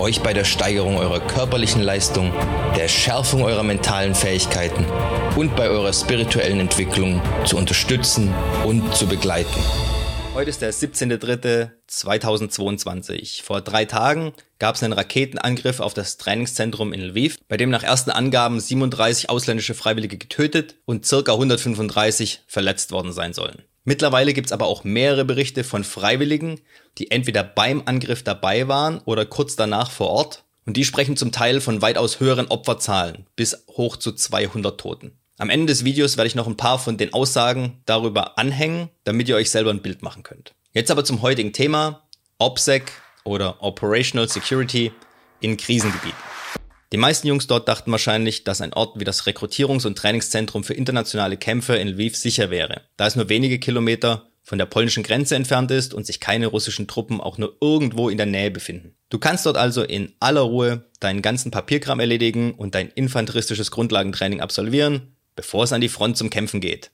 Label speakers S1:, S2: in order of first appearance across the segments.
S1: euch bei der Steigerung eurer körperlichen Leistung, der Schärfung eurer mentalen Fähigkeiten und bei eurer spirituellen Entwicklung zu unterstützen und zu begleiten.
S2: Heute ist der 17.03.2022. Vor drei Tagen gab es einen Raketenangriff auf das Trainingszentrum in Lviv, bei dem nach ersten Angaben 37 ausländische Freiwillige getötet und circa 135 verletzt worden sein sollen. Mittlerweile gibt es aber auch mehrere Berichte von Freiwilligen, die entweder beim Angriff dabei waren oder kurz danach vor Ort. Und die sprechen zum Teil von weitaus höheren Opferzahlen, bis hoch zu 200 Toten. Am Ende des Videos werde ich noch ein paar von den Aussagen darüber anhängen, damit ihr euch selber ein Bild machen könnt. Jetzt aber zum heutigen Thema OPSEC oder Operational Security in Krisengebieten. Die meisten Jungs dort dachten wahrscheinlich, dass ein Ort wie das Rekrutierungs- und Trainingszentrum für internationale Kämpfe in Lviv sicher wäre, da es nur wenige Kilometer von der polnischen Grenze entfernt ist und sich keine russischen Truppen auch nur irgendwo in der Nähe befinden. Du kannst dort also in aller Ruhe deinen ganzen Papierkram erledigen und dein infanteristisches Grundlagentraining absolvieren, bevor es an die Front zum Kämpfen geht.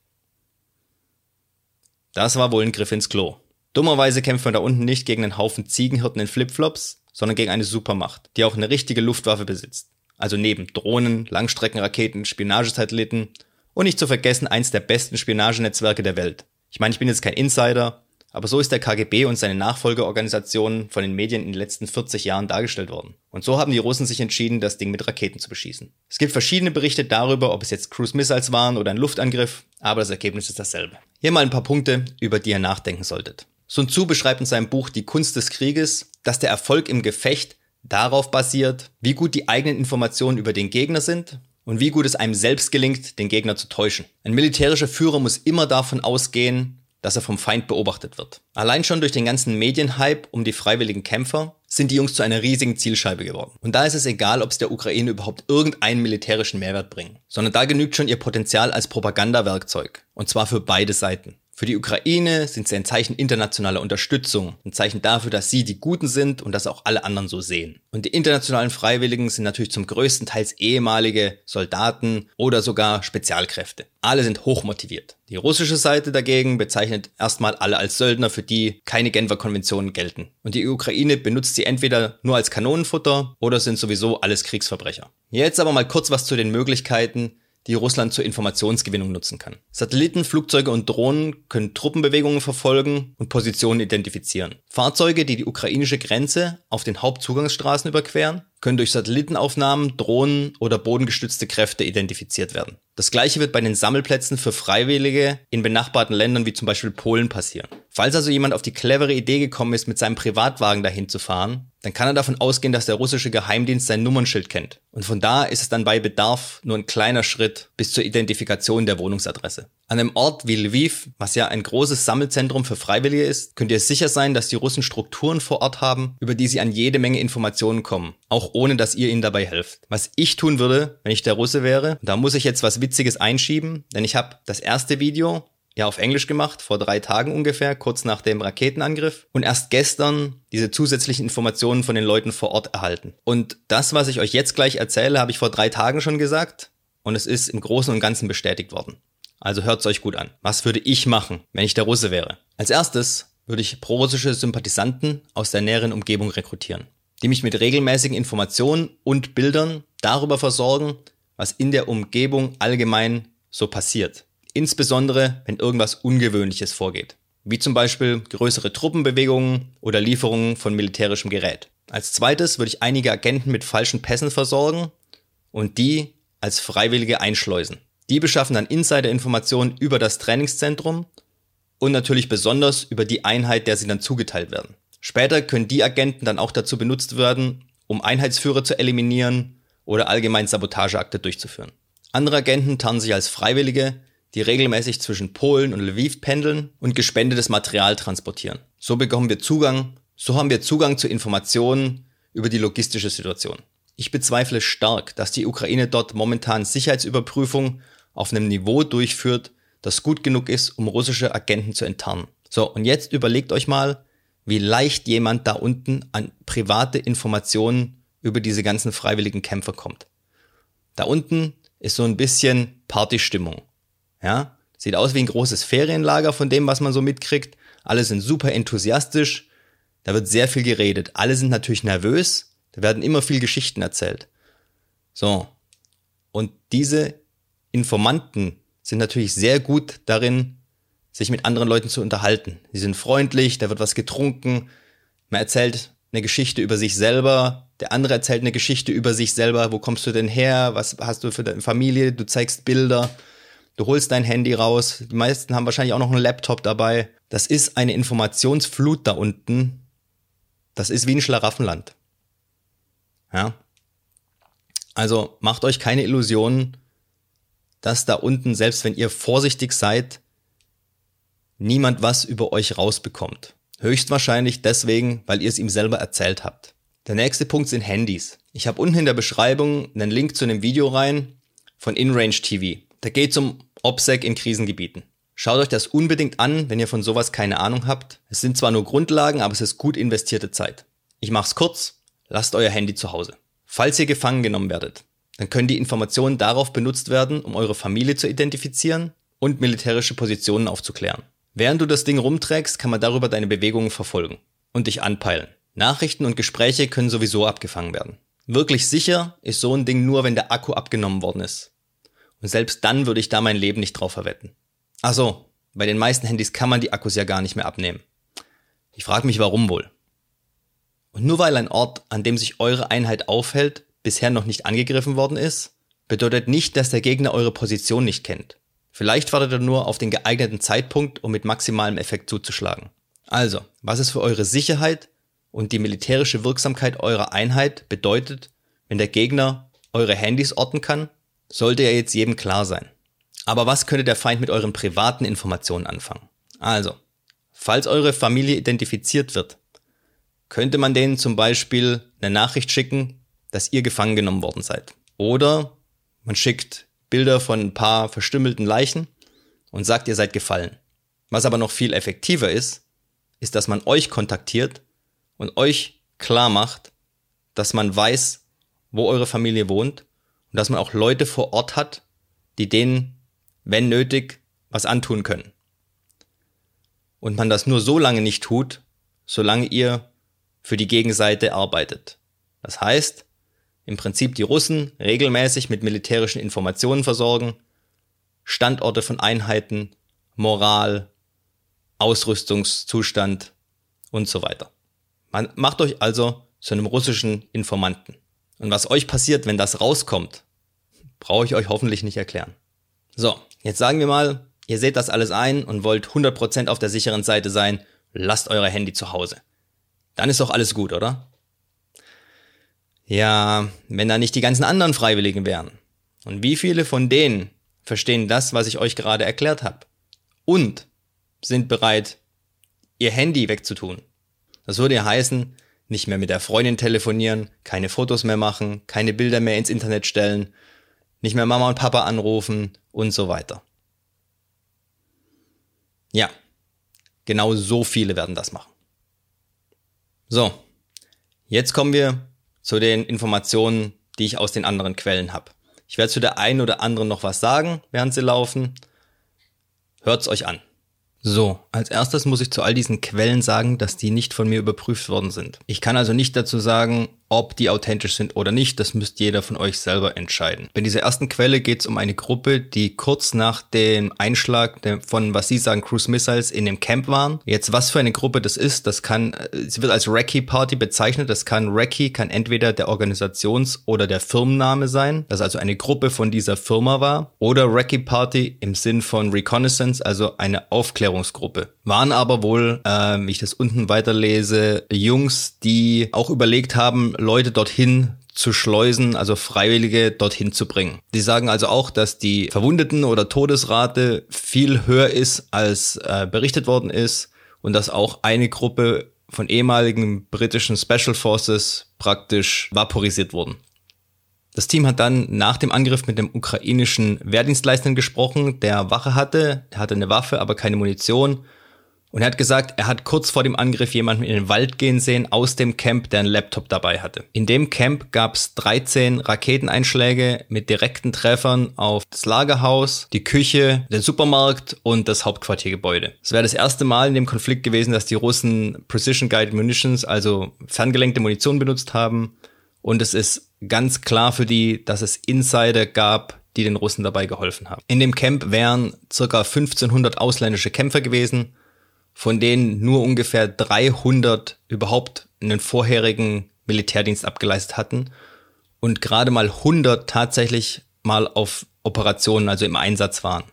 S2: Das war wohl ein Griff ins Klo. Dummerweise kämpft man da unten nicht gegen einen Haufen Ziegenhirten in Flipflops, sondern gegen eine Supermacht, die auch eine richtige Luftwaffe besitzt. Also neben Drohnen, Langstreckenraketen, Spionagesatelliten und nicht zu vergessen eins der besten Spionagenetzwerke der Welt. Ich meine, ich bin jetzt kein Insider, aber so ist der KGB und seine Nachfolgeorganisationen von den Medien in den letzten 40 Jahren dargestellt worden. Und so haben die Russen sich entschieden, das Ding mit Raketen zu beschießen. Es gibt verschiedene Berichte darüber, ob es jetzt Cruise Missiles waren oder ein Luftangriff, aber das Ergebnis ist dasselbe. Hier mal ein paar Punkte, über die ihr nachdenken solltet. Sun Tzu beschreibt in seinem Buch Die Kunst des Krieges, dass der Erfolg im Gefecht darauf basiert, wie gut die eigenen Informationen über den Gegner sind und wie gut es einem selbst gelingt, den Gegner zu täuschen. Ein militärischer Führer muss immer davon ausgehen, dass er vom Feind beobachtet wird. Allein schon durch den ganzen Medienhype um die freiwilligen Kämpfer sind die Jungs zu einer riesigen Zielscheibe geworden. Und da ist es egal, ob es der Ukraine überhaupt irgendeinen militärischen Mehrwert bringt, sondern da genügt schon ihr Potenzial als Propagandawerkzeug. Und zwar für beide Seiten. Für die Ukraine sind sie ein Zeichen internationaler Unterstützung, ein Zeichen dafür, dass sie die Guten sind und dass auch alle anderen so sehen. Und die internationalen Freiwilligen sind natürlich zum größten Teils ehemalige Soldaten oder sogar Spezialkräfte. Alle sind hochmotiviert. Die russische Seite dagegen bezeichnet erstmal alle als Söldner, für die keine Genfer Konventionen gelten. Und die Ukraine benutzt sie entweder nur als Kanonenfutter oder sind sowieso alles Kriegsverbrecher. Jetzt aber mal kurz was zu den Möglichkeiten, die Russland zur Informationsgewinnung nutzen kann. Satelliten, Flugzeuge und Drohnen können Truppenbewegungen verfolgen und Positionen identifizieren. Fahrzeuge, die die ukrainische Grenze auf den Hauptzugangsstraßen überqueren, können durch Satellitenaufnahmen, Drohnen oder bodengestützte Kräfte identifiziert werden. Das gleiche wird bei den Sammelplätzen für Freiwillige in benachbarten Ländern wie zum Beispiel Polen passieren. Falls also jemand auf die clevere Idee gekommen ist, mit seinem Privatwagen dahin zu fahren, dann kann er davon ausgehen, dass der russische Geheimdienst sein Nummernschild kennt. Und von da ist es dann bei Bedarf nur ein kleiner Schritt bis zur Identifikation der Wohnungsadresse. An einem Ort wie Lviv, was ja ein großes Sammelzentrum für Freiwillige ist, könnt ihr sicher sein, dass die Russen Strukturen vor Ort haben, über die sie an jede Menge Informationen kommen, auch ohne dass ihr ihnen dabei helft. Was ich tun würde, wenn ich der Russe wäre, da muss ich jetzt was Witziges einschieben, denn ich habe das erste Video ja auf Englisch gemacht, vor drei Tagen ungefähr, kurz nach dem Raketenangriff. Und erst gestern diese zusätzlichen Informationen von den Leuten vor Ort erhalten. Und das, was ich euch jetzt gleich erzähle, habe ich vor drei Tagen schon gesagt. Und es ist im Großen und Ganzen bestätigt worden. Also hört's euch gut an. Was würde ich machen, wenn ich der Russe wäre? Als erstes würde ich prorussische Sympathisanten aus der näheren Umgebung rekrutieren, die mich mit regelmäßigen Informationen und Bildern darüber versorgen, was in der Umgebung allgemein so passiert. Insbesondere, wenn irgendwas Ungewöhnliches vorgeht. Wie zum Beispiel größere Truppenbewegungen oder Lieferungen von militärischem Gerät. Als zweites würde ich einige Agenten mit falschen Pässen versorgen und die als Freiwillige einschleusen. Die beschaffen dann Insider-Informationen über das Trainingszentrum und natürlich besonders über die Einheit, der sie dann zugeteilt werden. Später können die Agenten dann auch dazu benutzt werden, um Einheitsführer zu eliminieren oder allgemein Sabotageakte durchzuführen. Andere Agenten tarnen sich als Freiwillige, die regelmäßig zwischen Polen und Lviv pendeln und gespendetes Material transportieren. So bekommen wir Zugang, so haben wir Zugang zu Informationen über die logistische Situation. Ich bezweifle stark, dass die Ukraine dort momentan Sicherheitsüberprüfung auf einem Niveau durchführt, das gut genug ist, um russische Agenten zu enttarnen. So, und jetzt überlegt euch mal, wie leicht jemand da unten an private Informationen über diese ganzen freiwilligen Kämpfer kommt. Da unten ist so ein bisschen Partystimmung. Ja, sieht aus wie ein großes Ferienlager von dem, was man so mitkriegt. Alle sind super enthusiastisch. Da wird sehr viel geredet. Alle sind natürlich nervös. Da werden immer viel Geschichten erzählt. So. Und diese Informanten sind natürlich sehr gut darin, sich mit anderen Leuten zu unterhalten. Sie sind freundlich, da wird was getrunken, man erzählt eine Geschichte über sich selber, der andere erzählt eine Geschichte über sich selber, wo kommst du denn her, was hast du für deine Familie, du zeigst Bilder, du holst dein Handy raus, die meisten haben wahrscheinlich auch noch einen Laptop dabei. Das ist eine Informationsflut da unten, das ist wie ein Schlaraffenland. Ja. Also macht euch keine Illusionen, dass da unten, selbst wenn ihr vorsichtig seid, niemand was über euch rausbekommt. Höchstwahrscheinlich deswegen, weil ihr es ihm selber erzählt habt. Der nächste Punkt sind Handys. Ich habe unten in der Beschreibung einen Link zu einem Video rein von InRange TV. Da geht es um OPSEC in Krisengebieten. Schaut euch das unbedingt an, wenn ihr von sowas keine Ahnung habt. Es sind zwar nur Grundlagen, aber es ist gut investierte Zeit. Ich mach's kurz, lasst euer Handy zu Hause. Falls ihr gefangen genommen werdet, dann können die Informationen darauf benutzt werden, um eure Familie zu identifizieren und militärische Positionen aufzuklären. Während du das Ding rumträgst, kann man darüber deine Bewegungen verfolgen und dich anpeilen. Nachrichten und Gespräche können sowieso abgefangen werden. Wirklich sicher ist so ein Ding nur, wenn der Akku abgenommen worden ist. Und selbst dann würde ich da mein Leben nicht drauf verwetten. Ach bei den meisten Handys kann man die Akkus ja gar nicht mehr abnehmen. Ich frage mich, warum wohl. Und nur weil ein Ort, an dem sich eure Einheit aufhält, bisher noch nicht angegriffen worden ist, bedeutet nicht, dass der Gegner eure Position nicht kennt. Vielleicht wartet er nur auf den geeigneten Zeitpunkt, um mit maximalem Effekt zuzuschlagen. Also, was es für eure Sicherheit und die militärische Wirksamkeit eurer Einheit bedeutet, wenn der Gegner eure Handys orten kann, sollte ja jetzt jedem klar sein. Aber was könnte der Feind mit euren privaten Informationen anfangen? Also, falls eure Familie identifiziert wird, könnte man denen zum Beispiel eine Nachricht schicken, dass ihr gefangen genommen worden seid. Oder man schickt Bilder von ein paar verstümmelten Leichen und sagt, ihr seid gefallen. Was aber noch viel effektiver ist, ist, dass man euch kontaktiert und euch klar macht, dass man weiß, wo eure Familie wohnt und dass man auch Leute vor Ort hat, die denen, wenn nötig, was antun können. Und man das nur so lange nicht tut, solange ihr für die Gegenseite arbeitet. Das heißt, im Prinzip die Russen regelmäßig mit militärischen Informationen versorgen, Standorte von Einheiten, Moral, Ausrüstungszustand und so weiter. Man macht euch also zu einem russischen Informanten. Und was euch passiert, wenn das rauskommt, brauche ich euch hoffentlich nicht erklären. So, jetzt sagen wir mal, ihr seht das alles ein und wollt 100% auf der sicheren Seite sein, lasst euer Handy zu Hause. Dann ist doch alles gut, oder? Ja, wenn da nicht die ganzen anderen Freiwilligen wären. Und wie viele von denen verstehen das, was ich euch gerade erklärt habe? Und sind bereit, ihr Handy wegzutun. Das würde ja heißen, nicht mehr mit der Freundin telefonieren, keine Fotos mehr machen, keine Bilder mehr ins Internet stellen, nicht mehr Mama und Papa anrufen und so weiter. Ja, genau so viele werden das machen. So, jetzt kommen wir zu den Informationen, die ich aus den anderen Quellen habe. Ich werde zu der einen oder anderen noch was sagen, während sie laufen. Hört's euch an. So, als erstes muss ich zu all diesen Quellen sagen, dass die nicht von mir überprüft worden sind. Ich kann also nicht dazu sagen, ob die authentisch sind oder nicht, das müsst jeder von euch selber entscheiden. Bei dieser ersten Quelle geht es um eine Gruppe, die kurz nach dem Einschlag von, was Sie sagen, Cruise Missiles in dem Camp waren. Jetzt, was für eine Gruppe das ist, das kann, sie wird als Recce Party bezeichnet. Das kann Recce, kann entweder der Organisations- oder der Firmenname sein, das also eine Gruppe von dieser Firma war, oder Recce Party im Sinn von Reconnaissance, also eine Aufklärungsgruppe. Waren aber wohl, äh, wie ich das unten weiterlese, Jungs, die auch überlegt haben, Leute dorthin zu schleusen, also Freiwillige dorthin zu bringen. Die sagen also auch, dass die Verwundeten- oder Todesrate viel höher ist, als äh, berichtet worden ist und dass auch eine Gruppe von ehemaligen britischen Special Forces praktisch vaporisiert wurden. Das Team hat dann nach dem Angriff mit dem ukrainischen Wehrdienstleistern gesprochen, der Wache hatte, der hatte eine Waffe, aber keine Munition Und er hat gesagt, er hat kurz vor dem Angriff jemanden in den Wald gehen sehen aus dem Camp, der einen Laptop dabei hatte. In dem Camp gab es 13 Raketeneinschläge mit direkten Treffern auf das Lagerhaus, die Küche, den Supermarkt und das Hauptquartiergebäude. Es wäre das erste Mal in dem Konflikt gewesen, dass die Russen Precision Guided Munitions, also ferngelenkte Munition benutzt haben. Und es ist ganz klar für die, dass es Insider gab, die den Russen dabei geholfen haben. In dem Camp wären circa 1500 ausländische Kämpfer gewesen von denen nur ungefähr 300 überhaupt einen vorherigen Militärdienst abgeleistet hatten und gerade mal 100 tatsächlich mal auf Operationen, also im Einsatz waren.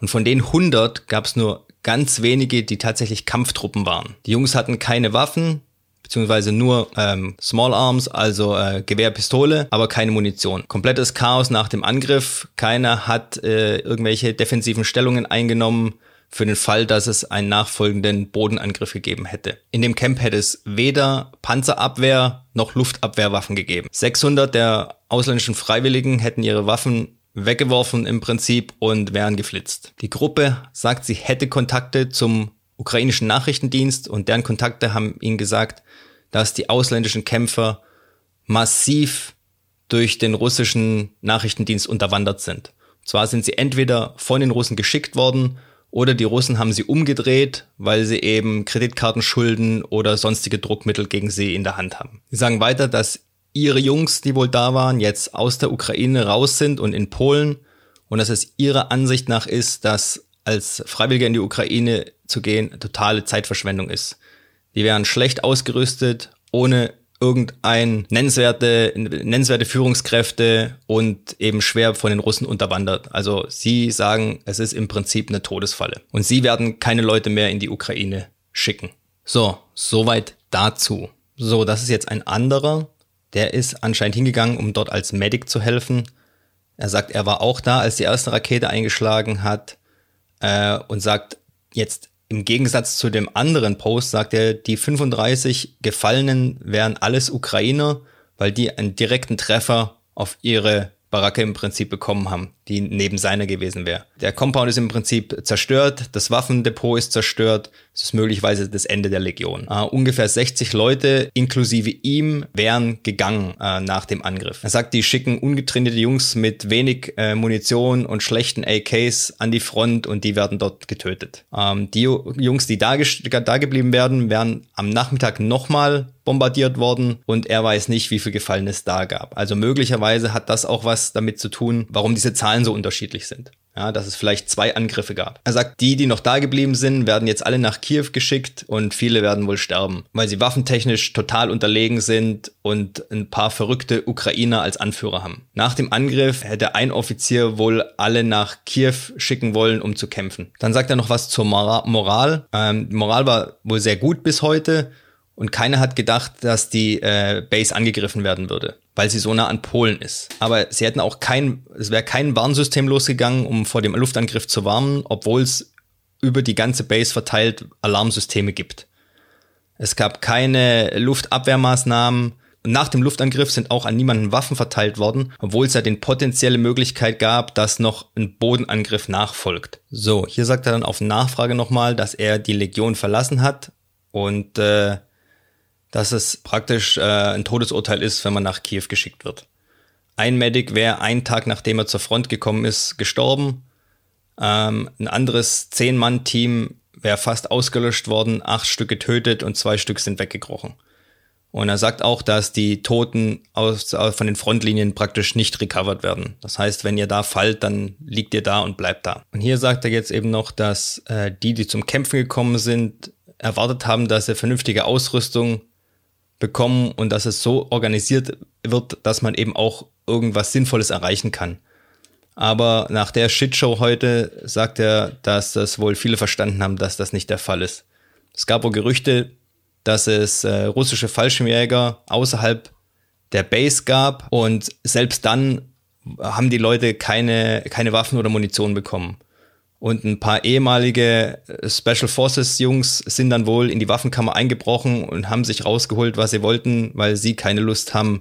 S2: Und von den 100 gab es nur ganz wenige, die tatsächlich Kampftruppen waren. Die Jungs hatten keine Waffen, beziehungsweise nur ähm, Small Arms, also äh, Gewehr, Pistole, aber keine Munition. Komplettes Chaos nach dem Angriff. Keiner hat äh, irgendwelche defensiven Stellungen eingenommen für den Fall, dass es einen nachfolgenden Bodenangriff gegeben hätte. In dem Camp hätte es weder Panzerabwehr noch Luftabwehrwaffen gegeben. 600 der ausländischen Freiwilligen hätten ihre Waffen weggeworfen im Prinzip und wären geflitzt. Die Gruppe sagt, sie hätte Kontakte zum ukrainischen Nachrichtendienst und deren Kontakte haben ihnen gesagt, dass die ausländischen Kämpfer massiv durch den russischen Nachrichtendienst unterwandert sind. Und zwar sind sie entweder von den Russen geschickt worden oder die Russen haben sie umgedreht, weil sie eben Kreditkartenschulden oder sonstige Druckmittel gegen sie in der Hand haben. Sie sagen weiter, dass ihre Jungs, die wohl da waren, jetzt aus der Ukraine raus sind und in Polen und dass es ihrer Ansicht nach ist, dass als Freiwilliger in die Ukraine zu gehen totale Zeitverschwendung ist. Die wären schlecht ausgerüstet, ohne irgendein nennenswerte, nennenswerte Führungskräfte und eben schwer von den Russen unterwandert. Also sie sagen, es ist im Prinzip eine Todesfalle. Und sie werden keine Leute mehr in die Ukraine schicken. So, soweit dazu. So, das ist jetzt ein anderer. Der ist anscheinend hingegangen, um dort als Medic zu helfen. Er sagt, er war auch da, als die erste Rakete eingeschlagen hat äh, und sagt, jetzt im Gegensatz zu dem anderen Post sagt er, die 35 Gefallenen wären alles Ukrainer, weil die einen direkten Treffer auf ihre Baracke im Prinzip bekommen haben, die neben seiner gewesen wäre. Der Compound ist im Prinzip zerstört, das Waffendepot ist zerstört, es ist möglicherweise das Ende der Legion. Uh, ungefähr 60 Leute, inklusive ihm, wären gegangen uh, nach dem Angriff. Er sagt, die schicken ungetrainierte Jungs mit wenig äh, Munition und schlechten AKs an die Front und die werden dort getötet. Ähm, die Jungs, die da, da geblieben werden, werden am Nachmittag nochmal bombardiert worden und er weiß nicht, wie viel Gefallen es da gab. Also möglicherweise hat das auch was damit zu tun, warum diese Zahlen so unterschiedlich sind ja, dass es vielleicht zwei Angriffe gab. Er sagt, die, die noch da geblieben sind, werden jetzt alle nach Kiew geschickt und viele werden wohl sterben, weil sie waffentechnisch total unterlegen sind und ein paar verrückte Ukrainer als Anführer haben. Nach dem Angriff hätte ein Offizier wohl alle nach Kiew schicken wollen, um zu kämpfen. Dann sagt er noch was zur Moral. Ähm, Moral war wohl sehr gut bis heute und keiner hat gedacht, dass die äh, Base angegriffen werden würde weil sie so nah an Polen ist. Aber sie hätten auch kein, es wäre kein Warnsystem losgegangen, um vor dem Luftangriff zu warnen, obwohl es über die ganze Base verteilt Alarmsysteme gibt. Es gab keine Luftabwehrmaßnahmen. Nach dem Luftangriff sind auch an niemanden Waffen verteilt worden, obwohl es ja den potenzielle Möglichkeit gab, dass noch ein Bodenangriff nachfolgt. So, hier sagt er dann auf Nachfrage nochmal, dass er die Legion verlassen hat und äh, dass es praktisch äh, ein Todesurteil ist, wenn man nach Kiew geschickt wird. Ein Medic wäre einen Tag nachdem er zur Front gekommen ist, gestorben. Ähm, ein anderes Zehn-Mann-Team wäre fast ausgelöscht worden, acht Stück getötet und zwei Stück sind weggekrochen. Und er sagt auch, dass die Toten aus, von den Frontlinien praktisch nicht recovered werden. Das heißt, wenn ihr da fallt, dann liegt ihr da und bleibt da. Und hier sagt er jetzt eben noch, dass äh, die, die zum Kämpfen gekommen sind, erwartet haben, dass sie vernünftige Ausrüstung bekommen und dass es so organisiert wird, dass man eben auch irgendwas Sinnvolles erreichen kann. Aber nach der Shitshow heute sagt er, dass das wohl viele verstanden haben, dass das nicht der Fall ist. Es gab wohl Gerüchte, dass es äh, russische Fallschirmjäger außerhalb der Base gab und selbst dann haben die Leute keine, keine Waffen oder Munition bekommen. Und ein paar ehemalige äh, Special Forces Jungs sind dann wohl in die Waffenkammer eingebrochen und haben sich rausgeholt, was sie wollten, weil sie keine Lust haben,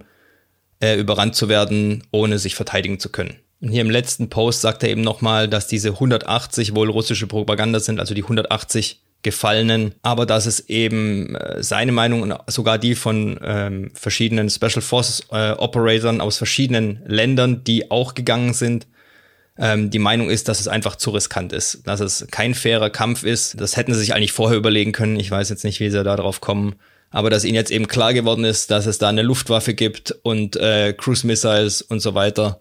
S2: äh, überrannt zu werden, ohne sich verteidigen zu können. Und hier im letzten Post sagt er eben nochmal, dass diese 180 wohl russische Propaganda sind, also die 180 Gefallenen, aber dass es eben äh, seine Meinung und sogar die von ähm, verschiedenen Special Forces äh, Operatoren aus verschiedenen Ländern, die auch gegangen sind, ähm, die Meinung ist, dass es einfach zu riskant ist, dass es kein fairer Kampf ist. Das hätten sie sich eigentlich vorher überlegen können. Ich weiß jetzt nicht, wie sie da drauf kommen. Aber dass ihnen jetzt eben klar geworden ist, dass es da eine Luftwaffe gibt und äh, Cruise Missiles und so weiter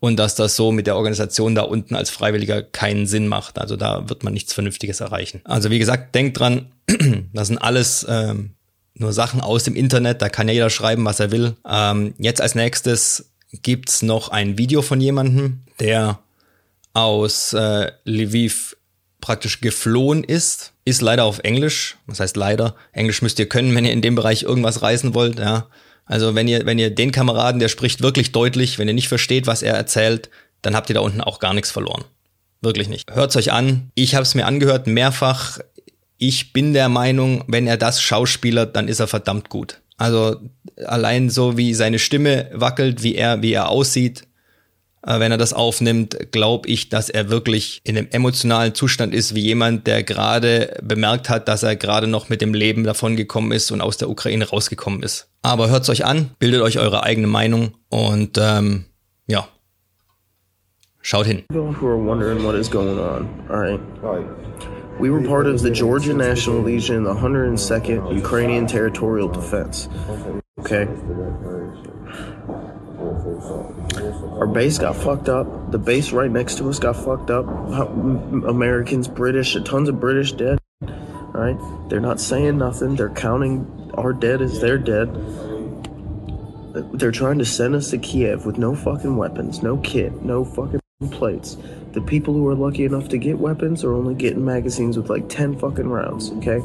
S2: und dass das so mit der Organisation da unten als Freiwilliger keinen Sinn macht. Also da wird man nichts Vernünftiges erreichen. Also wie gesagt, denkt dran, das sind alles ähm, nur Sachen aus dem Internet, da kann ja jeder schreiben, was er will. Ähm, jetzt als nächstes gibt's noch ein Video von jemandem, der aus äh, Lviv praktisch geflohen ist, ist leider auf Englisch. Was heißt leider? Englisch müsst ihr können, wenn ihr in dem Bereich irgendwas reisen wollt, ja. Also wenn ihr, wenn ihr den Kameraden, der spricht wirklich deutlich, wenn ihr nicht versteht, was er erzählt, dann habt ihr da unten auch gar nichts verloren. Wirklich nicht. Hört's euch an. Ich habe es mir angehört, mehrfach. Ich bin der Meinung, wenn er das schauspielert, dann ist er verdammt gut. Also allein so wie seine Stimme wackelt, wie er, wie er aussieht, äh, wenn er das aufnimmt, glaube ich, dass er wirklich in einem emotionalen Zustand ist, wie jemand, der gerade bemerkt hat, dass er gerade noch mit dem Leben davongekommen ist und aus der Ukraine rausgekommen ist. Aber hört's euch an, bildet euch eure eigene Meinung und ähm, ja, schaut hin.
S3: Who are wondering what is going on? All right. We were part of the Georgia National Legion, the 102nd Ukrainian Territorial Defense. Okay. Our base got fucked up. The base right next to us got fucked up. Americans, British, tons of British dead. All right, they're not saying nothing. They're counting our dead as their dead. They're trying to send us to Kiev with no fucking weapons, no kit, no fucking plates. The people who are lucky enough to get weapons are only getting magazines with like 10 fucking rounds, okay?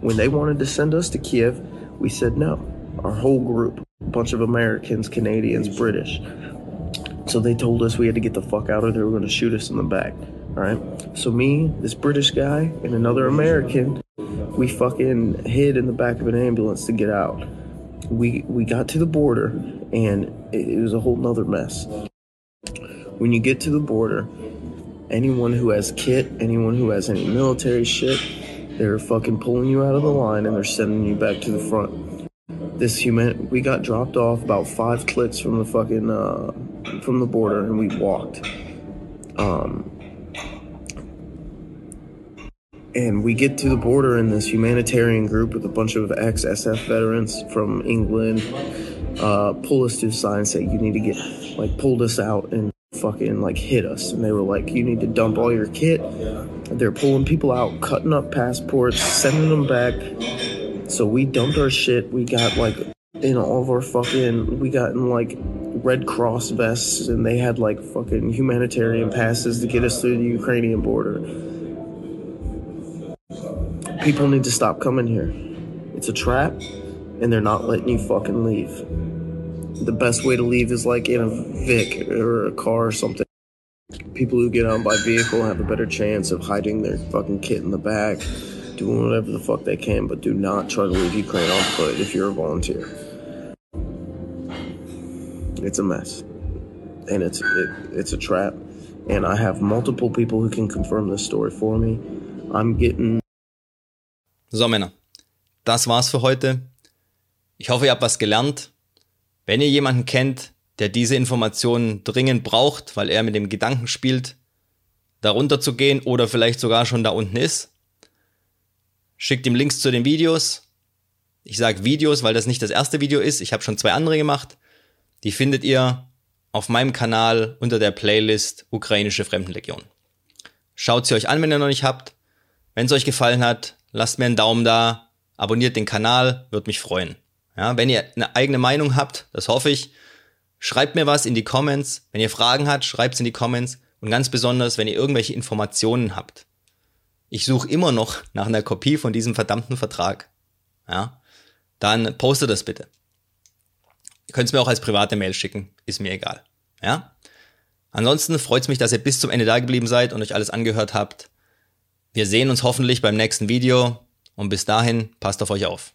S3: When they wanted to send us to Kiev, we said no. Our whole group, a bunch of Americans, Canadians, British. So they told us we had to get the fuck out or they were going to shoot us in the back. All right. So me, this British guy, and another American, we fucking hid in the back of an ambulance to get out. We we got to the border and it was a whole nother mess. When you get to the border, anyone who has kit, anyone who has any military shit, they're fucking pulling you out of the line and they're sending you back to the front. This human, we got dropped off about five clicks from the fucking uh, from the border and we walked. Um, and we get to the border in this humanitarian group with a bunch of ex SF veterans from England. Uh, pull us to the side and say, You need to get, like, pulled us out and fucking, like, hit us. And they were like, You need to dump all your kit. They're pulling people out, cutting up passports, sending them back. So we dumped our shit. We got, like, in all of our fucking, we got in, like, Red Cross vests and they had like fucking humanitarian passes to get us through the Ukrainian border. People need to stop coming here. It's a trap and they're not letting you fucking leave. The best way to leave is like in a Vic or a car or something. People who get on by vehicle have a better chance of hiding their fucking kit in the back, doing whatever the fuck they can, but do not try to leave Ukraine on foot if you're a volunteer. It's a mess, and it's it, it's a trap. And I have multiple people who can confirm this story for me. I'm getting.
S2: So Männer, das war's für heute. Ich hoffe, ihr habt was gelernt. Wenn ihr jemanden kennt, der diese Informationen dringend braucht, weil er mit dem Gedanken spielt, darunter zu gehen oder vielleicht sogar schon da unten ist, schickt ihm Links zu den Videos. Ich sage Videos, weil das nicht das erste Video ist. Ich habe schon zwei andere gemacht. Die findet ihr auf meinem Kanal unter der Playlist Ukrainische Fremdenlegion. Schaut sie euch an, wenn ihr noch nicht habt. Wenn es euch gefallen hat, lasst mir einen Daumen da, abonniert den Kanal, würde mich freuen. Ja, wenn ihr eine eigene Meinung habt, das hoffe ich, schreibt mir was in die Comments. Wenn ihr Fragen habt, schreibt es in die Comments. Und ganz besonders, wenn ihr irgendwelche Informationen habt. Ich suche immer noch nach einer Kopie von diesem verdammten Vertrag. Ja, dann postet das bitte. Ihr könnt es mir auch als private Mail schicken, ist mir egal. Ja? Ansonsten freut es mich, dass ihr bis zum Ende da geblieben seid und euch alles angehört habt. Wir sehen uns hoffentlich beim nächsten Video und bis dahin passt auf euch auf.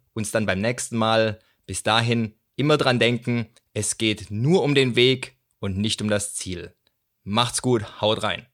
S2: uns dann beim nächsten Mal. Bis dahin immer dran denken, es geht nur um den Weg und nicht um das Ziel. Macht's gut, haut rein.